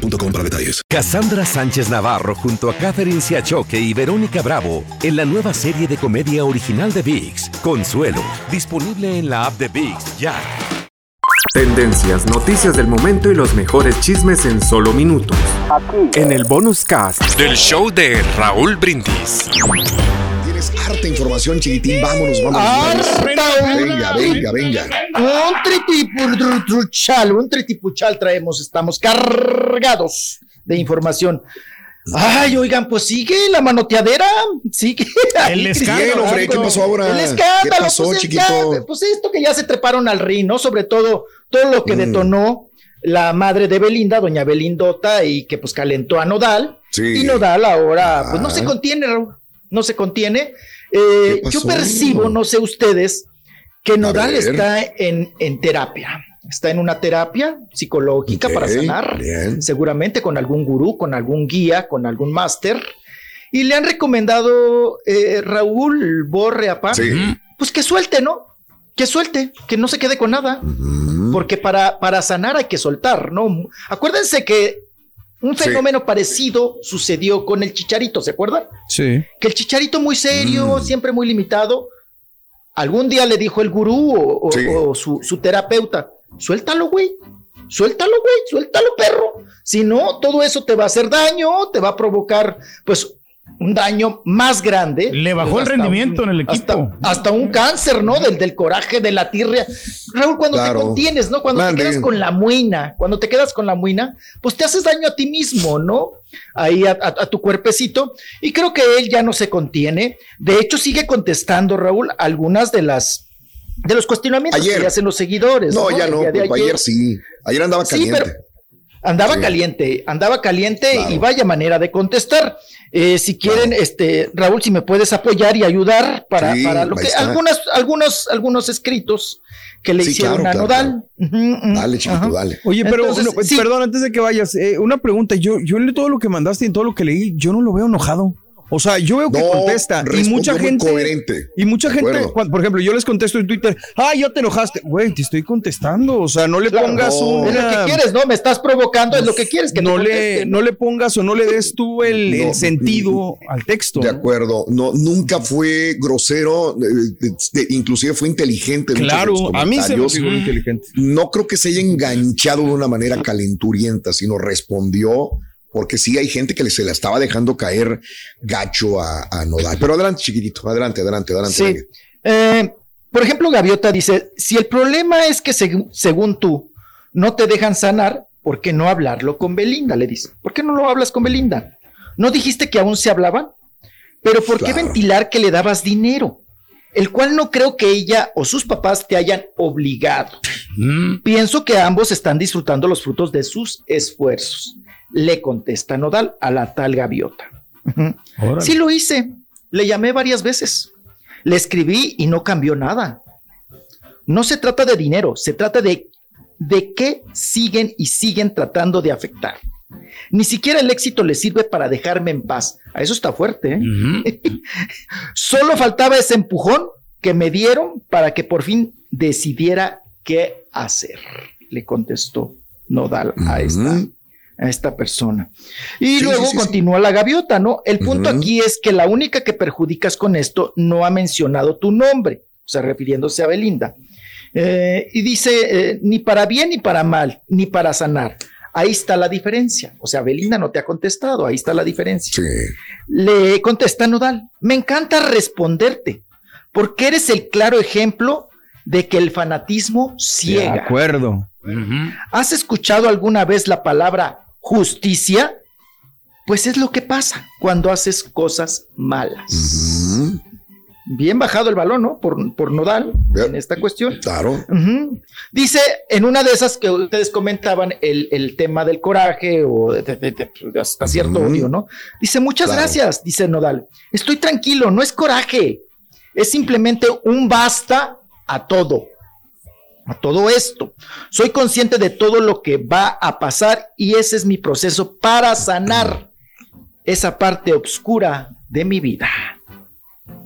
boostmobile.com para detalles. Cassandra Sánchez Navarro junto a Catherine Siachoque y Verónica Bravo en la nueva serie de comedia original de VIX, Consuelo, disponible en la app de VIX ya. Tendencias, noticias del momento y los mejores chismes en solo minutos. En el bonus cast Del show de Raúl Brindis. Harta información, chiquitín. Vámonos, vámonos. Venga, venga, venga. Un tritipuchal, un tritipuchal traemos, estamos cargados de información. Ay, oigan, pues sigue la manoteadera, sigue. El escándalo, hombre, ¿qué pasó ahora? El escándalo, ¿Qué pasó, pues, chiquito? ya, pues esto que ya se treparon al ring, ¿no? Sobre todo, todo lo que Mm. detonó la madre de Belinda, doña Belindota, y que pues calentó a Nodal. Sí. Y Nodal ahora, pues no Ah. se contiene, Raúl, no se contiene. Eh, ¿Qué yo percibo, no sé ustedes, que Nodal está en, en terapia. Está en una terapia psicológica para sanar, bien. seguramente con algún gurú, con algún guía, con algún máster. Y le han recomendado, eh, Raúl Borre Apá, Sí. pues que suelte, ¿no? Que suelte, que no se quede con nada. Porque para, para sanar hay que soltar, ¿no? Acuérdense que un Sí. fenómeno parecido sucedió con el chicharito, ¿se acuerdan? Sí. Que el chicharito muy serio, Mm. siempre muy limitado, algún día le dijo el gurú o, o- Sí. o su, su terapeuta, suéltalo, güey, suéltalo, güey, suéltalo, perro. Si no, todo eso te va a hacer daño, te va a provocar, pues, un daño más grande. Le bajó el rendimiento un- en el equipo. Hasta, hasta un cáncer, ¿no? Del, del coraje, de la tirria. Raúl, cuando Claro. te contienes, ¿no? Cuando te quedas con la muina, cuando te quedas con la muina, pues te haces daño a ti mismo, ¿no? Ahí a, a- a tu cuerpecito. Y creo que él ya no se contiene. De hecho, sigue contestando, Raúl, algunas de las de los cuestionamientos Ayer. que le hacen los seguidores. No, ya no, Pulpo, ayer sí. Ayer andaba Sí, caliente. pero andaba Sí. caliente, andaba caliente Claro. y vaya manera de contestar. Eh, si quieren, este, Raúl, si me puedes apoyar y ayudar para, Sí, para lo que algunas, algunos, algunos escritos que le Sí, hicieron claro, a claro, Nodal. Dale, chiquito, ajá. dale. Oye, pero Entonces, no, perdón, antes de que vayas, eh, una pregunta. Yo, yo en todo lo que mandaste y en todo lo que leí, yo no lo veo enojado. O sea, yo veo que No, contesta y mucha gente. coherente. Y mucha gente, cuando- por ejemplo, yo les contesto en Twitter, ah, ya te enojaste. Güey, te estoy contestando. O sea, no le Claro, pongas no. Es lo que quieres, ¿no? Me estás provocando, es lo que quieres que te no, le, conteste, no le pongas o no le des tú el, sentido al texto. De acuerdo. No, nunca fue grosero, eh, inclusive fue inteligente. Claro, a mí se me figura inteligente. No creo que se haya enganchado de una manera calenturienta, sino respondió, porque sí hay gente que se la estaba dejando caer gacho a, a Nodal. Pero adelante, chiquitito, adelante, adelante, adelante. Sí. Eh, por ejemplo, Gaviota dice, si el problema es que seg- según tú no te dejan sanar, ¿por qué no hablarlo con Belinda? Le dice, ¿por qué no lo hablas con Belinda? ¿No dijiste que aún se hablaban? Pero ¿por qué ventilar que le dabas dinero? El cual no creo que ella o sus papás te hayan obligado. Pienso que ambos están disfrutando los frutos de sus esfuerzos. Le contesta Nodal a la tal Gaviota. Órale. Sí lo hice. Le llamé varias veces. Le escribí y no cambió nada. No se trata de dinero, se trata de de qué siguen y siguen tratando de afectar. Ni siquiera el éxito les sirve para dejarme en paz. A eso está fuerte. ¿eh? Solo faltaba ese empujón que me dieron para que por fin decidiera qué hacer. Le contestó Nodal a esta, a esta persona. Y Sí, luego sí, sí, sí. continúa la gaviota, ¿no? El punto aquí es que la única que perjudicas con esto no ha mencionado tu nombre, o sea, refiriéndose a Belinda. Eh, y dice, eh, ni para bien ni para mal, ni para sanar. Ahí está la diferencia. O sea, Belinda no te ha contestado, ahí está la diferencia. Le contesta Nodal, me encanta responderte, porque eres el claro ejemplo de que el fanatismo De ciega. acuerdo. ¿Has escuchado alguna vez la palabra justicia? Pues es lo que pasa cuando haces cosas malas. Bien bajado el balón, ¿no? Por, por Nodal en esta cuestión. Claro. Dice, en una de esas que ustedes comentaban, el, tema del coraje o hasta cierto odio, ¿no? Dice, muchas gracias, dice Nodal. Estoy tranquilo, no es coraje, es simplemente un basta a todo a todo esto. Soy consciente de todo lo que va a pasar y ese es mi proceso para sanar esa parte oscura de mi vida.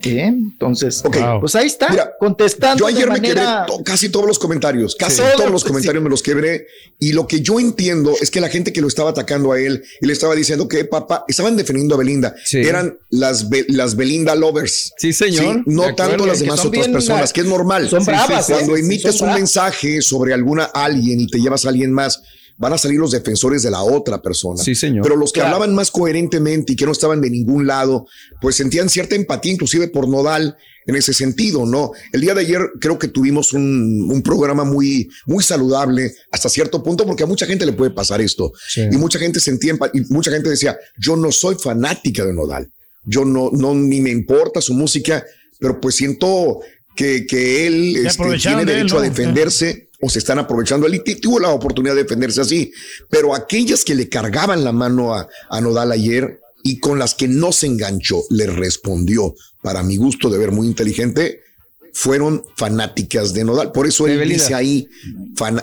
¿Qué? Entonces, pues ahí está, contestando. Yo ayer me quebré casi todos los comentarios, casi todos los comentarios me los quebré. Y lo que yo entiendo es que la gente que lo estaba atacando a él y le estaba diciendo que papá estaban defendiendo a Belinda, eran las, las Belinda lovers. Sí, señor. no tanto las demás otras personas, que es normal. Son bravas. Cuando emites un mensaje sobre alguna alguien y te llevas a alguien más, van a salir los defensores de la otra persona. Sí, señor. Pero los que hablaban más coherentemente y que no estaban de ningún lado, pues sentían cierta empatía, inclusive por Nodal, en ese sentido, ¿no? El día de ayer creo que tuvimos un, programa muy, muy saludable hasta cierto punto, porque a mucha gente le puede pasar esto. Y mucha gente sentía, y mucha gente decía, yo no soy fanática de Nodal. Yo no, no, ni me importa su música, pero pues siento que, que él este, tiene derecho a defenderse o se están aprovechando. Él tuvo la oportunidad de defenderse así, pero aquellas que le cargaban la mano a, a Nodal ayer y con las que no se enganchó, le respondió, para mi gusto de ver muy inteligente, fueron fanáticas de Nodal. Por eso él dice ahí,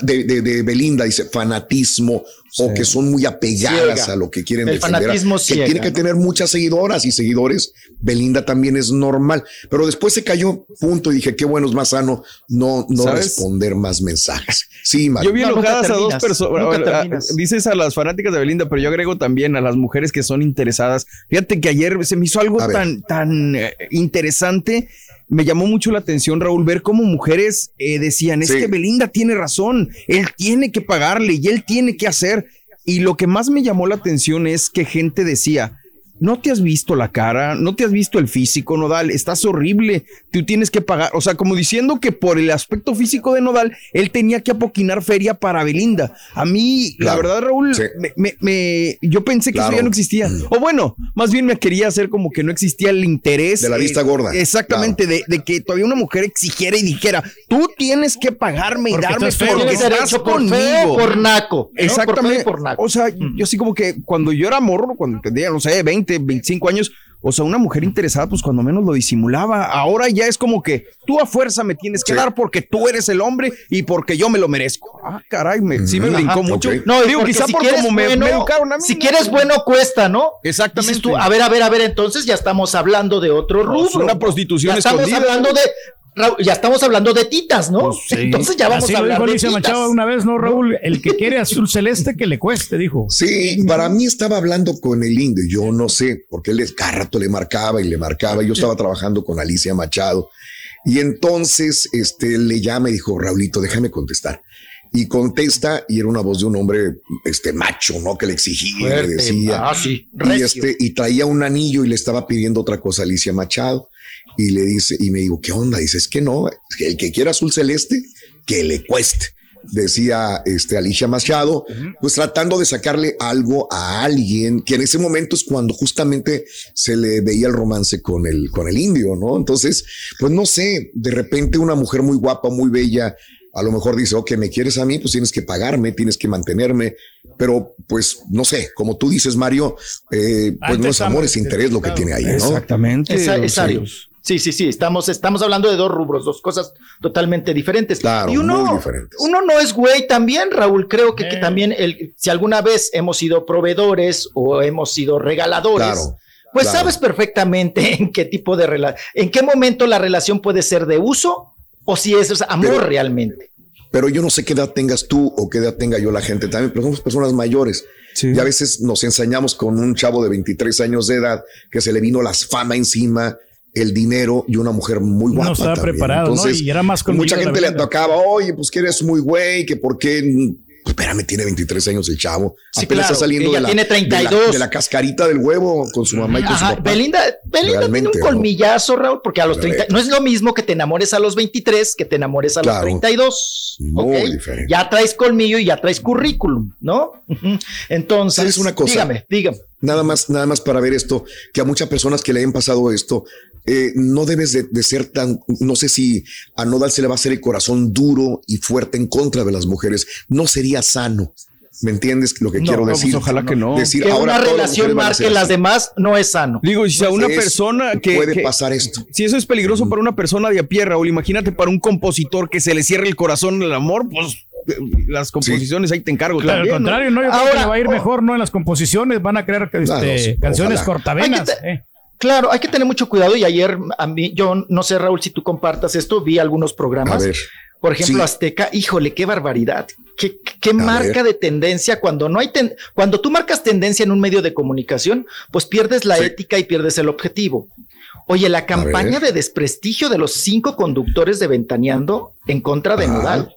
de, Belinda, dice fanatismo o que son muy apegadas a lo que quieren El defender. Fanatismo que tiene que tener muchas seguidoras y seguidores. Belinda también es normal. Pero después se cayó, punto, y dije, qué bueno, es más sano no, no responder más mensajes. Sí, Yo vi enojadas a dos personas. Dices a las fanáticas de Belinda, pero yo agrego también a las mujeres que son interesadas. Fíjate que ayer se me hizo algo tan, tan eh, interesante me llamó mucho la atención, Raúl, ver cómo mujeres eh, decían, es que Belinda tiene razón, él tiene que pagarle y él tiene que hacer. Y lo que más me llamó la atención es que gente decía, no te has visto la cara, no te has visto el físico, Nodal, estás horrible, tú tienes que pagar, o sea, como diciendo que por el aspecto físico de Nodal, él tenía que apoquinar feria para Belinda. A mí, la verdad, Raúl, me, yo pensé que eso ya no existía. O bueno, más bien me quería hacer como que no existía el interés. De la vista gorda. Exactamente, de, que todavía una mujer exigiera y dijera, tú tienes que pagarme y darme feria porque estás conmigo. por naco. Exactamente. Por, naco. O sea, yo así como que cuando yo era morro, cuando tenía, no sé, 20, 25 años, o sea, una mujer interesada, pues cuando menos lo disimulaba. Ahora ya es como que tú a fuerza me tienes que dar porque tú eres el hombre y porque yo me lo merezco. Ah, caray, me, sí me brincó mucho. No, digo, quizá por como me, educaron a mí. Si quieres bueno, cuesta, ¿no? Exactamente. Tú, a ver, a ver, a ver, entonces ya estamos hablando de otro rubro. una prostitución ya estamos hablando de ya estamos hablando de titas, ¿no? Pues Entonces ya vamos a hablar de titas. Machado una vez, ¿no, Raúl? El que quiere azul celeste que le cueste, dijo. Sí, para mí estaba hablando con el indio, yo no sé, porque él cada rato le marcaba y le marcaba. Yo estaba trabajando con Alicia Machado. Y entonces este, le llama y dijo, Raulito, déjame contestar. Y contesta, y era una voz de un hombre este macho, ¿no? Que le exigía, le decía. Ah, sí. Y, este, y traía un anillo y le estaba pidiendo otra cosa a Alicia Machado y le dice, y me digo, ¿qué onda? Dice, es que no, el que quiera azul celeste, que le cueste. Decía este Alicia Machado, pues tratando de sacarle algo a alguien que en ese momento es cuando justamente se le veía el romance con el, con el indio, ¿no? Entonces, pues no sé, de repente una mujer muy guapa, muy bella, a lo mejor dice, ok, me quieres a mí, pues tienes que pagarme, tienes que mantenerme, pero pues no sé, como tú dices, Mario, eh, pues no es amor, es interés lo que tiene ahí, ¿no? Exactamente. Sí, sí, sí, estamos, estamos hablando de dos rubros, dos cosas totalmente diferentes. Claro, y uno, muy diferentes. uno no es güey también, Raúl. Creo que, que, también el, si alguna vez hemos sido proveedores o hemos sido regaladores, pues sabes perfectamente en qué tipo de relación, en qué momento la relación puede ser de uso o si es, amor realmente. Pero yo no sé qué edad tengas tú o qué edad tenga yo la gente también, pero somos personas mayores. Y a veces nos enseñamos con un chavo de 23 años de edad que se le vino las fama encima el dinero y una mujer muy guapa. No estaba preparado, Entonces, Y era más con Mucha gente le tocaba, oye, pues que eres muy güey, que por qué pues, espérame, tiene 23 años el chavo. Sí, claro. está saliendo de la, tiene 32. De la, cascarita del huevo con su mamá y con su papá. Belinda, Belinda tiene un colmillazo, Raúl, porque a los 30, no es lo mismo que te enamores a los 23 que te enamores a los 32. Muy diferente. Ya traes colmillo y ya traes currículum, ¿no? Entonces, ¿Sabes una cosa? Dígame, dígame. Nada más, nada más para ver esto, que a muchas personas que le hayan pasado esto, eh, no debes de, ser tan, no sé si a Nodal se le va a hacer el corazón duro y fuerte en contra de las mujeres. No sería sano. ¿Me entiendes lo que quiero pues decir? ojalá que no. Decir, que una relación marque las demás no es sano. Digo, si a una persona que puede pasar esto. Si eso es peligroso para una persona de a pie, Raúl, imagínate para un compositor que se le cierre el corazón en el amor, pues las composiciones ahí te encargo claro, Al contrario, ¿no? Yo Ahora, creo que va a ir mejor, ¿no? En las composiciones van a crear este, canciones cortavenas. Eh. Claro, hay que tener mucho cuidado y ayer a mí, yo no sé Raúl si tú compartas esto, vi algunos programas. A ver. Por ejemplo, Azteca, híjole, qué barbaridad. Qué, qué marca de tendencia cuando no hay cuando tú marcas tendencia en un medio de comunicación, pues pierdes la ética y pierdes el objetivo. Oye, la campaña de desprestigio de los cinco conductores de Ventaneando en contra de Nodal.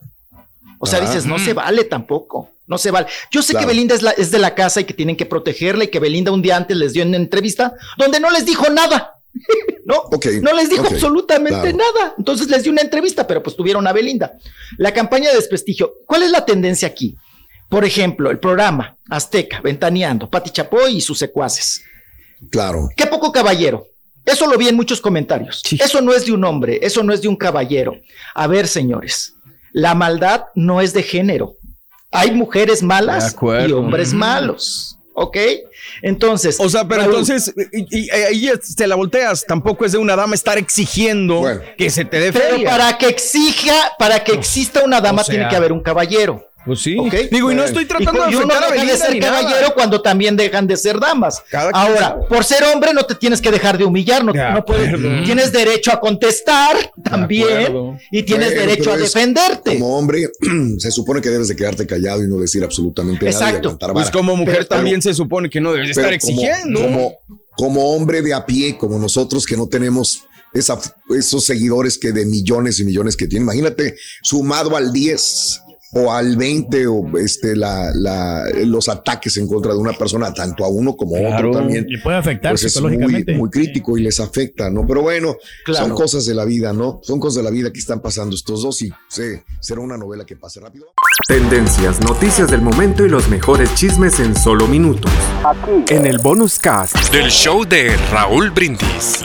O sea, dices, no se vale tampoco, no se vale. Yo sé que Belinda es, es de la casa y que tienen que protegerla y que Belinda un día antes les dio una entrevista donde no les dijo nada. no, no les dijo absolutamente nada. Entonces les dio una entrevista, pero pues tuvieron a Belinda. La campaña de desprestigio, ¿cuál es la tendencia aquí? Por ejemplo, el programa Azteca, Ventaneando, Pati Chapoy y sus secuaces. Claro. Qué poco caballero. Eso lo vi en muchos comentarios. Eso no es de un hombre, eso no es de un caballero. A ver, señores, la maldad no es de género. Hay mujeres malas y hombres malos. ¿Ok? Entonces. O sea, pero entonces, y, ahí te la volteas. Tampoco es de una dama estar exigiendo que se te dé Pero para que exija, para que exista una dama, tiene que haber un caballero. Pues sí. Digo, y no estoy tratando de uno deja de ser caballero cuando también dejan de ser damas. Ahora, por ser hombre no te tienes que dejar de humillar, no, puedes, tienes derecho a contestar también y tienes derecho a defenderte. Como hombre, se supone que debes de quedarte callado y no decir absolutamente nada. Exacto. Pues como mujer también se supone que no debes estar exigiendo. Como, como hombre de a pie, como nosotros que no tenemos esos seguidores que de millones y millones que tienen. Imagínate, sumado al 10 o al 20 o este la, la, los ataques en contra de una persona, tanto a uno como a otro también. Y puede afectar pues psicológicamente. Es muy, crítico y les afecta, ¿no? Pero bueno, son cosas de la vida, ¿no? Son cosas de la vida que están pasando estos dos y sí, será una novela que pase rápido. Tendencias, noticias del momento y los mejores chismes en solo minutos. Aquí. En el bonus cast del show de Raúl Brindis.